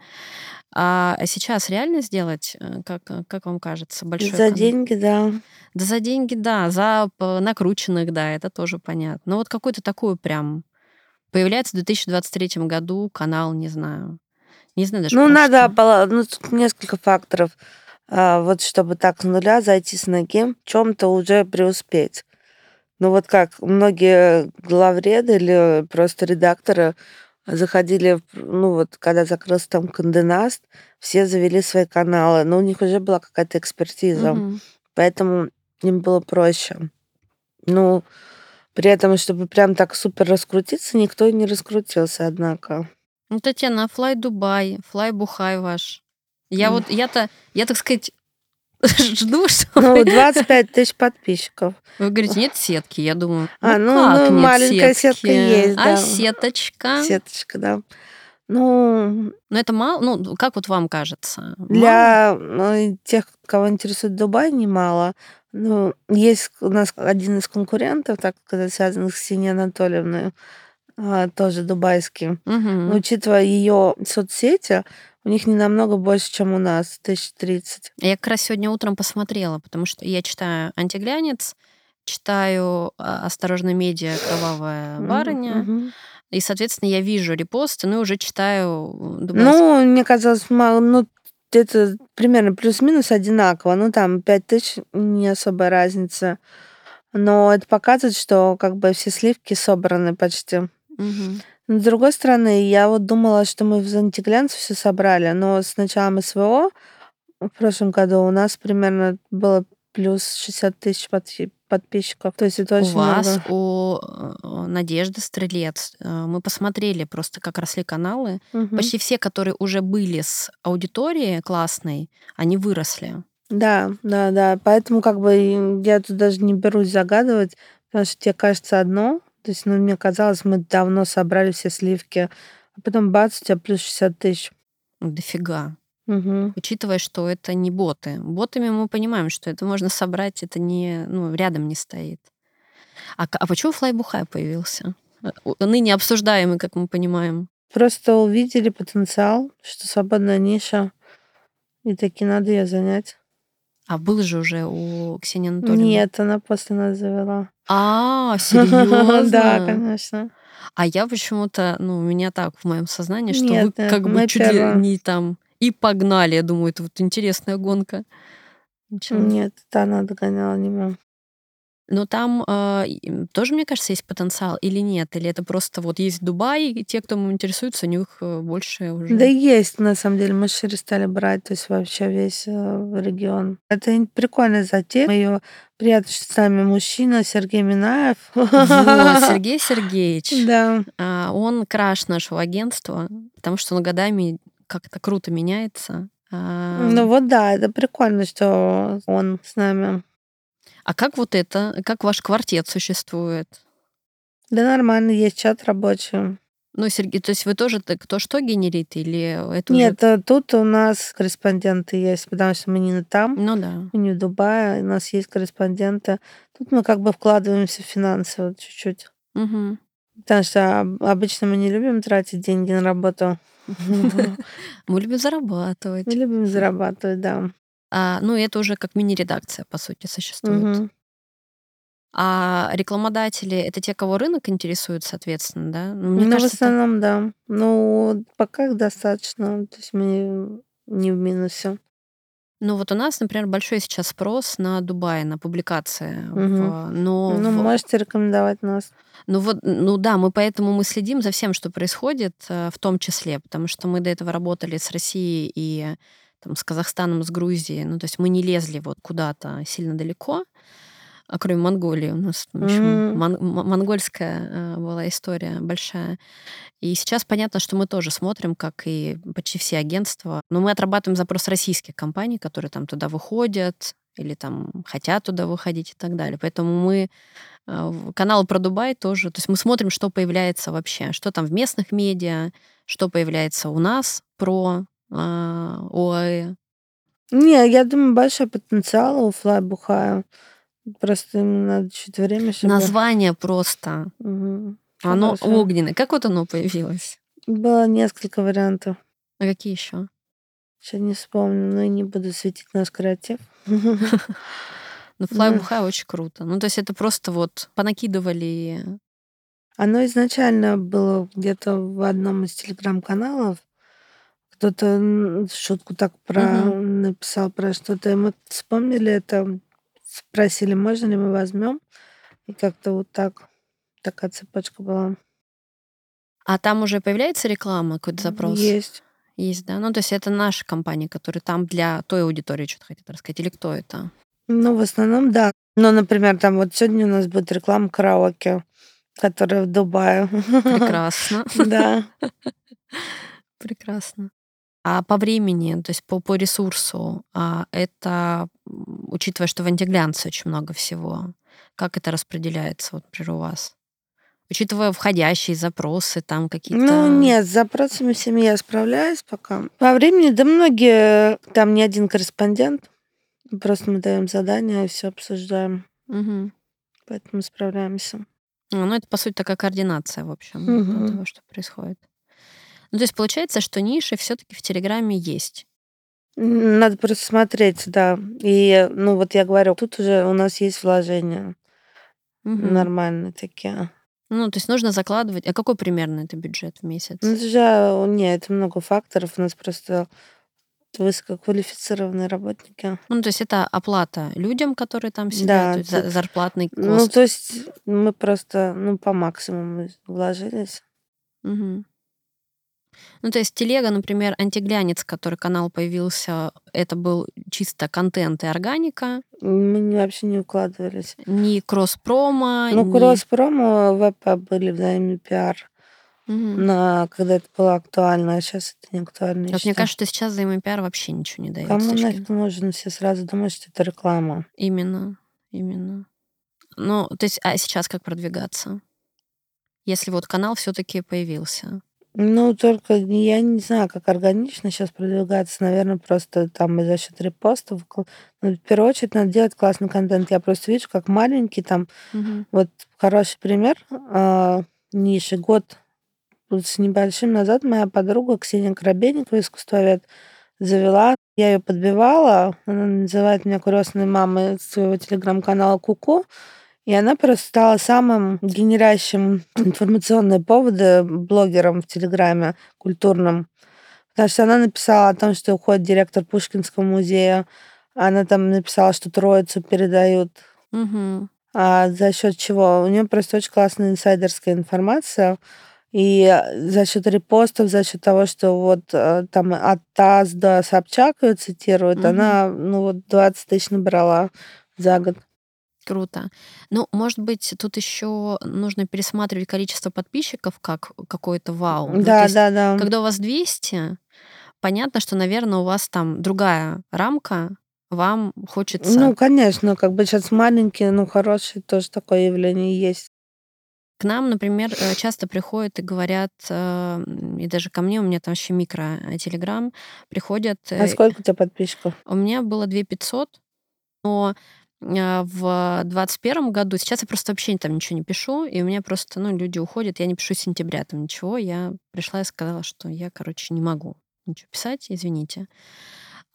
А сейчас реально сделать, э, как как вам кажется, большой
За
канал?
деньги, да.
Да за деньги, да, за п накрученных, да, это тоже понятно. Но вот какой-то такой прям появляется в 2023 году канал, не знаю, не знаю даже
Ну, надо
что.
ну, тут несколько факторов. А, вот чтобы так с нуля зайти с ноги, в чём-то уже преуспеть. Ну, вот как многие главреды или просто редакторы заходили ну, вот когда закрылся там Nast, все завели свои каналы, но у них уже была какая-то экспертиза,
Мгм.
поэтому им было проще. Ну, при этом, чтобы прям так супер раскрутиться, никто и не раскрутился, однако.
Ну, Татьяна, а Fly Dubai, Fly Бухай ваш? Я вот, я-то, я, так сказать, жду, что
Ну,
вы
25 тысяч подписчиков.
Вы говорите: "Нет сетки". Я думаю:
А,
ну
ну
как
ну,
нет
маленькая сетка
сетки?
есть,
А
да.
сеточка?
Сеточка, да. Ну
Ну, это мало? Ну, как вот вам кажется, мало?
Для, ну, тех, кого интересует Дубай, немало. Ну, есть у нас один из конкурентов, так сказать, связанных с Ксенией Анатольевной, а, тоже дубайский. Но
Мгм.
учитывая её соцсети, у них не намного больше, чем у нас, 1030.
Я как раз сегодня утром посмотрела, потому что я читаю "Антиглянец", читаю, а, "Осторожно, медиа", "Кровавая барыня", и, соответственно, я вижу репосты, ну и уже читаю дубайские.
Ну, мне казалось, мало, ну, где-то примерно плюс-минус одинаково. Ну, там 5000 не особая разница. Но это показывает, что как бы все сливки собраны почти.
Мгм.
Но с другой стороны, я вот думала, что мы в "Антиглянце" всё собрали, но с началом СВО в прошлом году у нас примерно было плюс 60 тысяч подфи подписчиков. То есть это
У
очень
вас,
много.
у, Надежды Стрелец, э, мы посмотрели просто, как росли каналы.
Мгм.
Почти все, которые уже были с аудиторией классной, они выросли.
Да, да-да. Поэтому как бы я тут даже не берусь загадывать, потому что те кажется одно. То есть, ну, мне казалось, мы давно собрали все сливки, а потом бац, у тя плюс 60 тысяч.
Дофига.
Мгм.
Учитывая, что это не боты. Ботами мы понимаем, что это можно собрать, это не, ну, рядом не стоит. А а почему Fly Бухай появился? Э, ныне обсуждаемый, как мы понимаем.
Просто увидели потенциал, что свободная ниша, и такие: надо её занять.
А был же уже у Ксении Анатольевны?
Нет, она после нас завела.
А,
Да,
серьёзно?
конечно.
А я почему-то, ну, у меня так в моем сознании, что вы
Нет, нет,
как бы чуть ли не там и погнали. Я думаю, это вот интересная гонка началась.
Нет, это она догоняла, не мы.
Но там э, тоже, мне кажется, есть потенциал или нет? Или это просто вот есть Дубай, и те, кто интересуется, у них э, больше уже...
Да есть, на самом деле. Мы шире стали брать, то есть вообще весь э, регион. Это прикольная затея. Ее приятно, что с нами мужчина Сергей Минаев.
Вот, Сергей Сергеевич.
Да.
А, он краш нашего агентства, потому что он годами как-то круто меняется.
А, ну вот да, это прикольно, что он с нами.
А как вот это, как ваш квартет существует?
Да нормально, есть чат рабочий.
Ну, Сергей, то есть вы тоже кто что генерит или это
Нет, уже... Э, тут у нас корреспонденты есть, потому что мы не там,
ну да,
мы не в Дубае, у нас есть корреспонденты. Тут мы как бы вкладываемся в финансы вот чуть-чуть.
Угу.
Потому что обычно мы не любим тратить деньги на работу.
Мы любим зарабатывать.
Мы любим зарабатывать, да.
А, ну, это уже как мини-редакция, по сути, существует. Угу. А рекламодатели это те, кого рынок интересует, соответственно, да?
Ну, мне ну кажется, в основном, это... да. Ну, пока их достаточно. То есть мы не в минусе.
Ну вот у нас, например, большой сейчас спрос на Дубай, на публикации.
Угу. В, но ну, в... можете рекомендовать нас.
Ну вот, ну да, мы поэтому мы следим за всем, что происходит, э, в том числе, потому что мы до этого работали с Россией и там, с Казахстаном, с Грузией. Ну то есть мы не лезли вот куда-то сильно далеко а кроме Монголии у нас в общем, mm-hmm. мон- монгольская э, была история большая. И сейчас понятно, что мы тоже смотрим, как и почти все агентства, но мы отрабатываем запрос российских компаний, которые там туда выходят или там хотят туда выходить и так далее. Поэтому мы э, канал про Дубай тоже, то есть мы смотрим, что появляется вообще, что там в местных медиа, что появляется у нас про э, ОАЭ.
Не, я думаю, большой потенциал у Флайбухая. Просто им надо чуть время,
чтобы... Название просто.
Угу.
Оно Хорошо. огненное. Как вот оно появилось?
Было несколько вариантов.
А какие еще?
Сейчас не вспомню, но и не буду светить наш креатив.
Ну, Fly Бухай очень круто. Ну, то есть это просто вот понакидывали...
Оно изначально было где-то в одном из телеграм-каналов. Кто-то шутку так про написал про что-то, и мы вспомнили это спросили, можно ли мы возьмем. И как-то вот так такая цепочка была.
А там уже появляется реклама, какой-то запрос?
Есть.
Есть, да? Ну, то есть это наша компания, которая там для той аудитории что-то хотят рассказать, или кто это?
Ну, в основном, да. Ну, например, там вот сегодня у нас будет реклама караоке, которая в Дубае.
Прекрасно.
Да.
Прекрасно. А по времени, то есть по, по ресурсу, а это, учитывая, что в антиглянце очень много всего, как это распределяется, вот, например, у вас? Учитывая входящие запросы, там какие-то...
Ну, нет, с запросами всеми я справляюсь пока. По времени, да многие, там не один корреспондент. Просто мы даем задания и все обсуждаем.
Угу.
Поэтому справляемся.
Ну, это, по сути, такая координация, в общем, угу. того, что происходит. Ну, то есть получается, что ниши все-таки в Телеграме есть.
Надо просто смотреть, да. И, ну, вот я говорю, тут уже у нас есть вложения угу. нормальные такие.
Ну, то есть нужно закладывать. А какой примерно это бюджет в месяц?
Ну, это же, нет, это много факторов. У нас просто высококвалифицированные работники.
Ну, то есть это оплата людям, которые там сидят, да, то есть зарплатный
кост. Ну, то есть мы просто, ну, по максимуму вложились.
Угу. Ну, то есть телега, например, антиглянец, который канал появился, это был чисто контент и органика.
Мы вообще не укладывались.
Ни кросс-промо,
Ну,
ни...
кросс-промо, ВП были взаимный пиар.
Угу.
На, когда это было актуально, а сейчас это не актуально.
Вот мне кажется, что сейчас взаимный пиар вообще ничего не дает.
Кому нафиг нужен? Все сразу думают, что это реклама.
Именно, именно. Ну, то есть, а сейчас как продвигаться? Если вот канал все-таки появился.
Ну, только я не знаю, как органично сейчас продвигаться. Наверное, просто там за счет репостов. Ну, в первую очередь надо делать классный контент. Я просто вижу, как маленький там.
Угу.
Вот хороший пример. Э, ниши. Год с небольшим назад моя подруга Ксения Коробейникова, искусствовед, завела. Я ее подбивала. Она называет меня крестной мамой своего телеграм-канала Куку. И она просто стала самым генерящим информационные поводы блогером в Телеграме культурным. Потому что она написала о том, что уходит директор Пушкинского музея. Она там написала, что Троицу передают.
Угу.
А за счет чего? У нее просто очень классная инсайдерская информация. И за счет репостов, за счет того, что вот э, там от ТАСС до Собчак ее цитируют,
Мгм.
она, ну вот 20 тысяч набрала за год.
Круто. Ну, может быть, тут еще нужно пересматривать количество подписчиков как какой-то вау. Ну,
Да,
есть,
да, да.
когда у вас 200, понятно, что, наверное, у вас там другая рамка, вам хочется...
Ну, конечно, как бы сейчас маленькие, ну, хорошие, тоже такое явление есть.
К нам, например, э, часто приходят и говорят, э, и даже ко мне, у меня там вообще микро э, телеграм, приходят...
А
э,
сколько у тебя подписчиков?
У меня было 2 500, но в 21 году, сейчас я просто вообще там ничего не пишу, и у меня просто, ну, люди уходят, я не пишу с сентября там ничего, я пришла и сказала, что я, короче, не могу ничего писать, извините.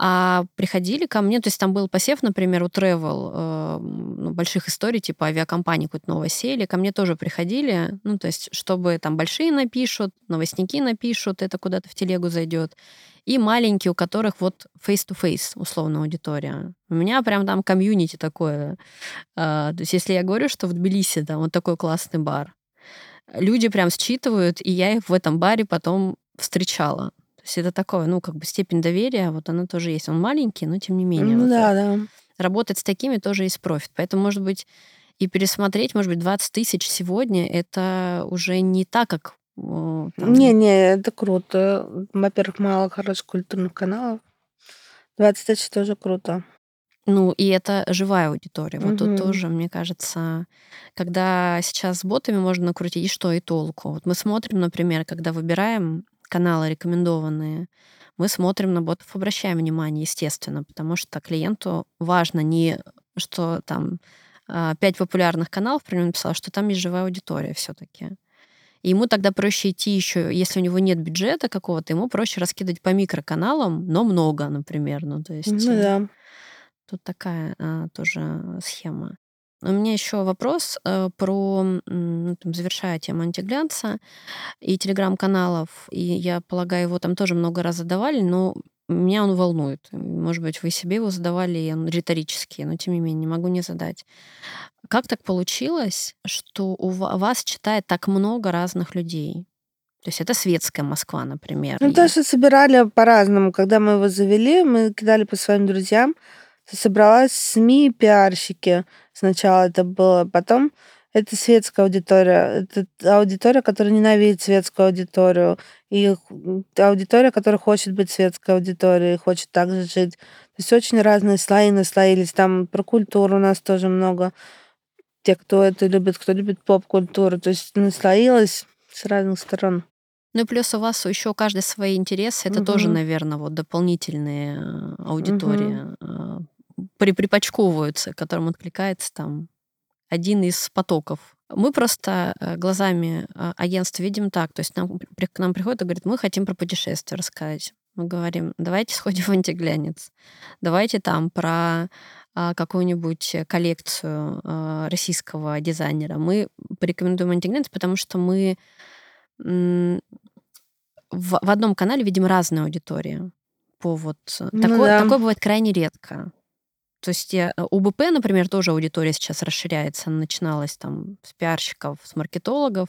А приходили ко мне, то есть там был посев, например, у Travel, э, ну, больших историй, типа авиакомпании какой-то новой сели, ко мне тоже приходили, ну, то есть чтобы там большие напишут, новостники напишут, это куда-то в телегу зайдет, и маленькие, у которых вот face-to-face условно аудитория. У меня прям там комьюнити такое. А, то есть если я говорю, что в Тбилиси там вот такой классный бар, люди прям считывают, и я их в этом баре потом встречала. То есть это такое, ну, как бы степень доверия, вот она тоже есть. Он маленький, но тем не менее.
Ну
вот,
да, да.
работать с такими тоже есть профит. Поэтому, может быть, и пересмотреть, может быть, 20 тысяч сегодня, это уже не так, как о, там,
Не-не, это круто. Во-первых, мало хороших культурных каналов. 20 тысяч тоже круто.
Ну, и это живая аудитория. Вот тут
Мгм.
тоже, мне кажется, когда сейчас с ботами можно накрутить, и что, и толку. Вот мы смотрим, например, когда выбираем каналы рекомендованные, мы смотрим на ботов, обращаем внимание, естественно, потому что клиенту важно не, что там а, пять популярных каналов про него написала, что там есть живая аудитория все таки И ему тогда проще идти еще, если у него нет бюджета какого-то, ему проще раскидывать по микроканалам, но много, например. Ну, то есть...
Ну
э,
да.
Тут такая а, тоже схема. У меня еще вопрос э, про, ну, там, завершая тему антиглянца и телеграм-каналов, и я полагаю, его там тоже много раз задавали, но меня он волнует. Может быть, вы себе его задавали, и он риторический, но тем не менее, не могу не задать. Как так получилось, что у ва- вас читает так много разных людей? То есть это светская Москва, например.
Ну,
и-
тоже собирали по-разному. Когда мы его завели, мы кидали по своим друзьям. Собралась СМИ пиарщики. Сначала это было, потом это светская аудитория. Это аудитория, которая ненавидит светскую аудиторию. И аудитория, которая хочет быть светской аудиторией, хочет также жить. То есть очень разные слои наслоились. Там про культуру у нас тоже много. Те, кто это любит, кто любит поп-культуру. То есть наслоилось с разных сторон.
Ну и плюс у вас еще у каждой свои интересы. Это тоже,
Мгм.
наверное, вот дополнительные э, аудитории э, при, припачковываются, которым откликается там один из потоков. Мы просто э, глазами э, агентства видим так. То есть нам, к нам приходят и говорят, мы хотим про путешествие рассказать. Мы говорим, давайте сходим в антиглянец. Давайте там про а, какую-нибудь коллекцию а, российского дизайнера. Мы порекомендуем антиглянец, потому что мы м, в, в одном канале видим разные аудитории. По вот... э,
Ну
такое,
да.
такое бывает крайне редко. То есть э, у БП, например, тоже аудитория сейчас расширяется. Она начиналась там с пиарщиков, с маркетологов.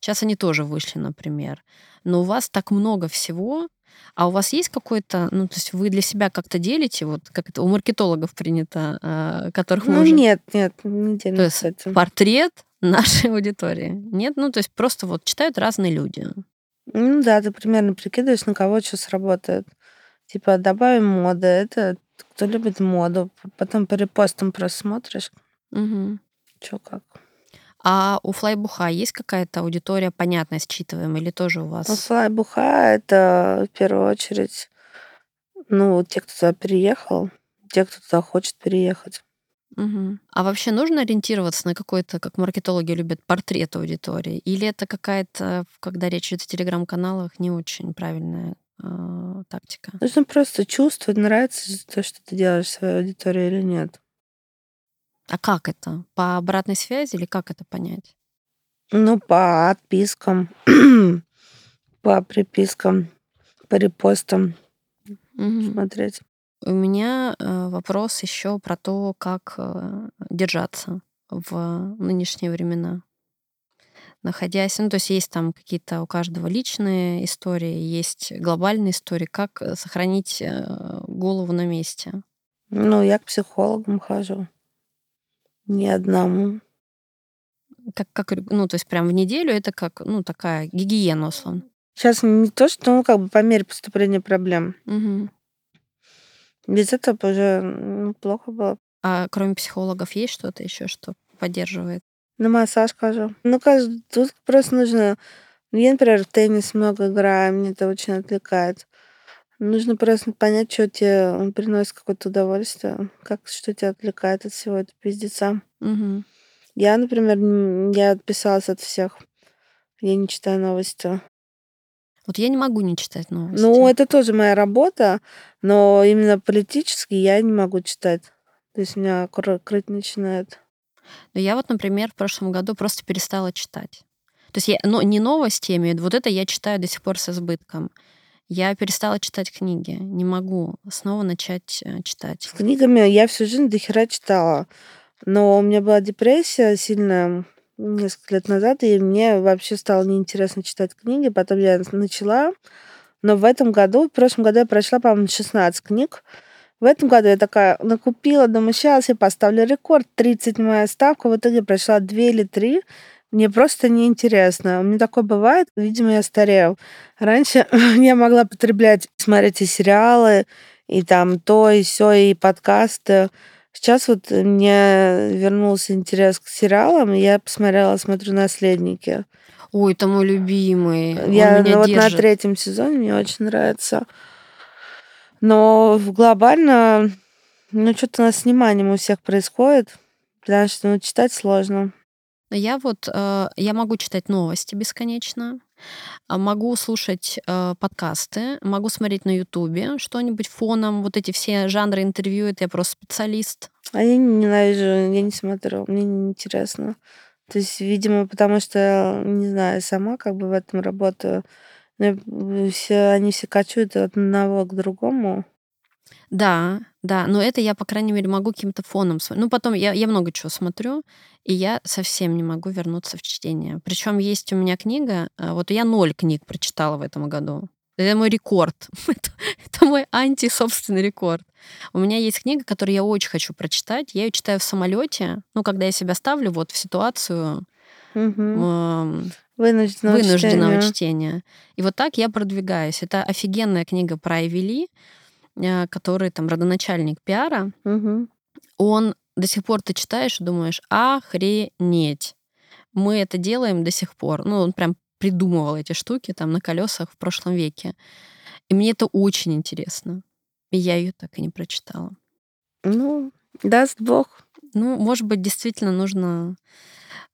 Сейчас они тоже вышли, например. Но у вас так много всего, а у вас есть какой-то, ну, то есть вы для себя как-то делите, вот как это у маркетологов принято, а, которых
Ну
уже...
нет, нет, не делим,
То есть
кстати.
портрет нашей аудитории. Нет, ну, то есть просто вот читают разные люди.
Ну да, ты примерно прикидываешь, на кого что сработает. Типа добавим моды, это кто любит моду. Потом по репостам просмотришь,
Мгм.
что как.
А у флайбуха есть какая-то аудитория понятная, считываемая, или тоже у
Ну,
вас?
флайбуха это в первую очередь, ну, те, кто туда переехал, те, кто туда хочет переехать.
Мгм. А вообще нужно ориентироваться на какой-то, как маркетологи любят, портрет аудитории? Или это какая-то, когда речь идет о телеграм-каналах, не очень правильная а, тактика?
Нужно просто чувствовать, нравится то, что ты делаешь своей аудитории или нет.
А как это? По обратной связи или как это понять?
Ну, по отпискам, по припискам, по репостам
Мгм.
смотреть.
У меня э, вопрос еще про то, как э, держаться. в нынешние времена? Находясь, ну, то есть есть там какие-то у каждого личные истории, есть глобальные истории. Как э, сохранить э, голову на месте?
Ну, я к психологам хожу. Не одному.
Как, как, ну, то есть прям в неделю это как, ну, такая гигиена, условно.
Сейчас не то, что, ну, как бы по мере поступления проблем.
Мгм.
Без этого уже ну, плохо было.
А кроме психологов есть что-то еще, что поддерживает?
На массаж хожу. Ну, кажется, тут просто нужно... ну, Я, например, в теннис много играю, мне это очень отвлекает. Нужно просто понять, что тебе приносит какое-то удовольствие, как, что тебя отвлекает от всего этого пиздеца.
Мгм.
Я, например, я отписалась от всех. Я не читаю новости.
Вот я не могу не читать новости.
Ну, это тоже моя работа, но именно политически я не могу читать. То есть меня крыть начинает.
Но я вот, например, в прошлом году просто перестала читать. То есть я, ну, не новости, я имею вот это я читаю до сих пор с избытком. Я перестала читать книги. Не могу снова начать э, читать.
С книгами я всю жизнь до хера читала. Но у меня была депрессия сильная несколько лет назад, и мне вообще стало неинтересно читать книги. Потом я начала. Но в этом году, в прошлом году я прочла, по-моему, 16 книг. В этом году я такая накупила, думаю, сейчас я поставлю рекорд, 30 моя ставка. В итоге прочла 2 или 3. Мне просто неинтересно. У меня такое бывает, видимо, я старею. Раньше я могла потреблять, смотреть и сериалы, и там то, и все, и подкасты. Сейчас вот мне вернулся интерес к сериалам, и я посмотрела, смотрю «Наследники».
Ой, это мой любимый. Он
Я ну, вот
держит.
на третьем сезоне мне очень нравится. Но глобально, ну, что-то у нас с вниманием у всех происходит, потому что ну, читать сложно.
Но Я вот, э, я могу читать новости бесконечно, а могу слушать э, подкасты, могу смотреть на Ютубе что-нибудь фоном. Вот эти все жанры интервью, это я просто специалист.
А я ненавижу, я не смотрю, мне неинтересно. То есть, видимо, потому что, не знаю, сама как бы в этом работаю. Но все, они все качают от одного к другому.
Да, да, но это я, по крайней мере, могу каким-то фоном. Ну, потом я, я много чего смотрю, и я совсем не могу вернуться в чтение. Причем есть у меня книга, э, вот я ноль книг прочитала в этом году. Это мой рекорд. это, это мой анти-собственный рекорд. У меня есть книга, которую я очень хочу прочитать. Я ее читаю в самолете, ну, когда я себя ставлю вот в ситуацию
Мгм. Вынужденного,
вынужденного
чтения.
чтения. И вот так я продвигаюсь. Это офигенная книга про Эвели, э, который там родоначальник пиара.
Мгм.
Он до сих пор ты читаешь и думаешь, охренеть. Мы это делаем до сих пор. Ну, он прям придумывал эти штуки там на колесах в прошлом веке. И мне это очень интересно. И я ее так и не прочитала.
Ну, даст Бог.
Ну, может быть, действительно нужно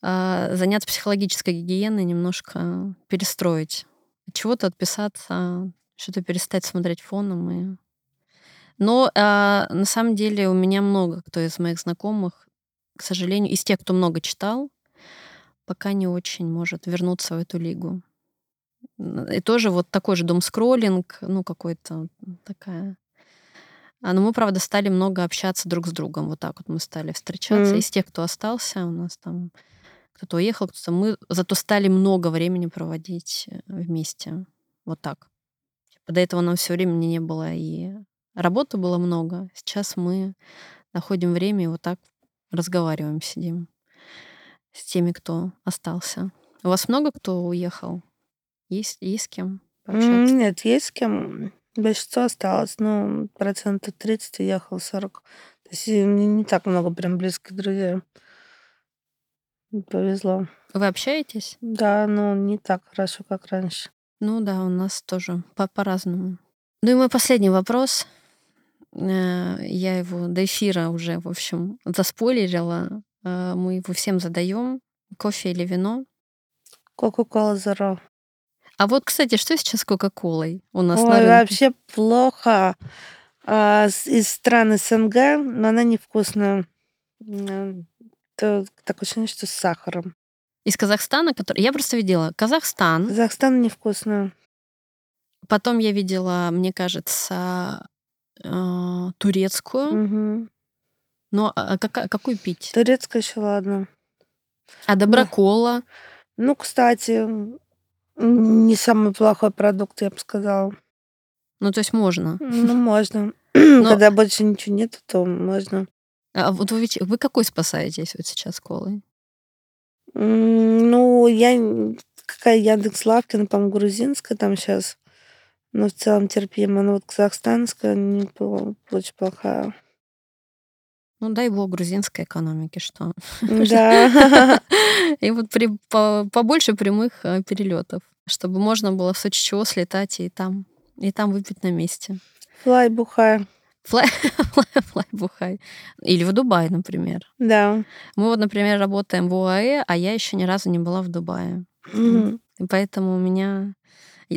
заняться психологической гигиеной, немножко перестроить. От чего-то отписаться, что-то перестать смотреть фоном. И... Но а, на самом деле у меня много кто из моих знакомых, к сожалению, из тех, кто много читал, пока не очень может вернуться в эту лигу. И тоже вот такой же дом-скроллинг, ну, какой-то такая... А, но мы, правда, стали много общаться друг с другом. Вот так вот мы стали встречаться.
М.
Из тех, кто остался, у нас там кто-то уехал, кто-то... Мы зато стали много времени проводить э, вместе. Вот так. Типа, До этого нам все время не было и работы было много. Сейчас мы находим время и вот так разговариваем, сидим с теми, кто остался. У вас много кто уехал? Есть, есть с кем пообщаться?
Нет, есть с кем. Большинство осталось. Ну, процентов 30 уехал, 40. То есть мне не так много прям близких друзей. Повезло.
Вы общаетесь?
Да, но не так хорошо, как раньше.
Ну да, у нас тоже по- по-разному. Ну и мой последний вопрос. Э, Я его до эфира уже, в общем, заспойлерила. Э, Мы его всем задаем. Кофе или вино?
Кока-кола Zero.
А вот, кстати, что сейчас с Кока-Колой у нас на
Ой,
рынке?
вообще плохо. А, из стран СНГ, но она невкусная. Это такое ощущение, что с сахаром.
Из Казахстана, который... Я просто видела Казахстан,
Казахстан невкусная.
потом я видела, мне кажется, э, турецкую.
Мгм.
Ну, а кака какую пить?
Турецкая еще ладно.
А
Да.
доброкола?
Ну, кстати, м, не самый плохой продукт, я бы сказала.
Ну, то есть можно?
Ну, можно.
Но
Когда больше ничего нету, то можно.
А вот вы вы какой спасаетесь вот сейчас колой?
Ну, я какая "Яндекс.Лавка", по-моему, грузинская там щас, но в целом терпимо. Но вот казахстанская не очень плохая.
Ну, дай бог грузинской экономике, что?
М-да.
И вот при по побольше прямых, э, перелетов, чтобы можно было в случае чего слетать и там и там выпить на месте.
Fly, бухай.
Fly fly fly бухай. Или в Дубай, например.
Да.
Мы вот, например, работаем в ОАЭ, а я еще ни разу не была в Дубае. И поэтому у меня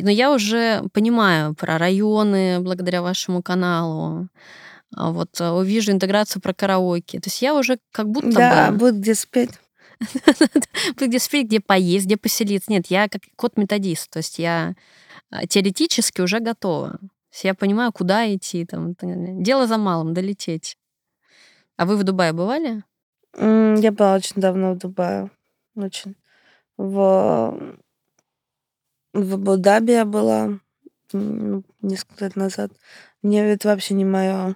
но я уже понимаю про районы благодаря вашему каналу. А, вот, э, увижу интеграцию про караоке. То есть я уже как будто
Да,
бы
будет где спеть.
Где спеть, где поесть, где поселиться. Нет, я как кот-методист. То есть я, а, теоретически уже готова. Я понимаю, куда идти там. Дело за малым- долететь. А вы в Дубае бывали?
Я была очень давно в Дубае. Очень. В в Абу-Даби я была, несколько лет назад. Мне это вообще не моё.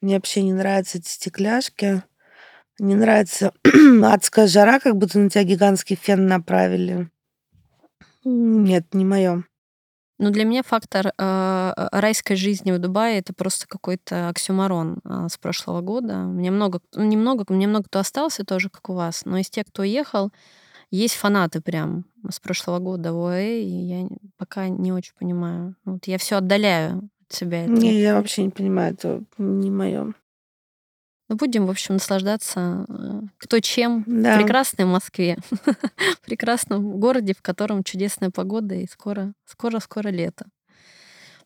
Мне вообще не нравятся эти стекляшки. Не нравится адская жара, как будто на тя гигантский фен направили. Нет, не моё.
Ну, для меня фактор, а, а, райской жизни в Дубае- это просто какой-то оксюморон, а, с прошлого года. Мне много ну, не много, мне много кто остался тоже, как у вас, но из тех, кто уехал, есть фанаты прям с прошлого года в ОАЭ, и я пока не очень понимаю. Вот я всё отдаляю от себя это.
Не, я вообще не понимаю, это не моё.
Ну, будем, в общем, наслаждаться, э, кто чем в
Да.
прекрасной Москве, в прекрасном городе, в котором чудесная погода и скоро скоро-скоро лето.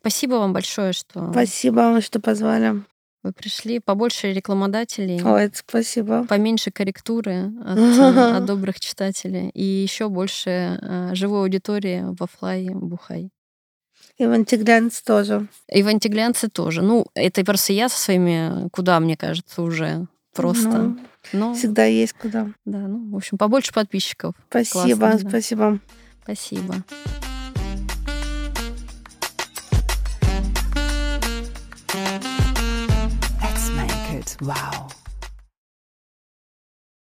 Спасибо вам большое, что
Спасибо вам, что позвали.
вы пришли. Побольше рекламодателей,
Ой, спасибо.
поменьше корректуры от, от добрых читателей и еще больше, э, живой аудитории во Fly бухай.
И тоже.
И тоже. Ну, это просто я со своими, куда, мне кажется, уже просто.
Ну,
Но
всегда есть куда.
да, ну, в общем, побольше подписчиков.
Спасибо,
Классно, да.
спасибо.
Спасибо.
Let's make it wow.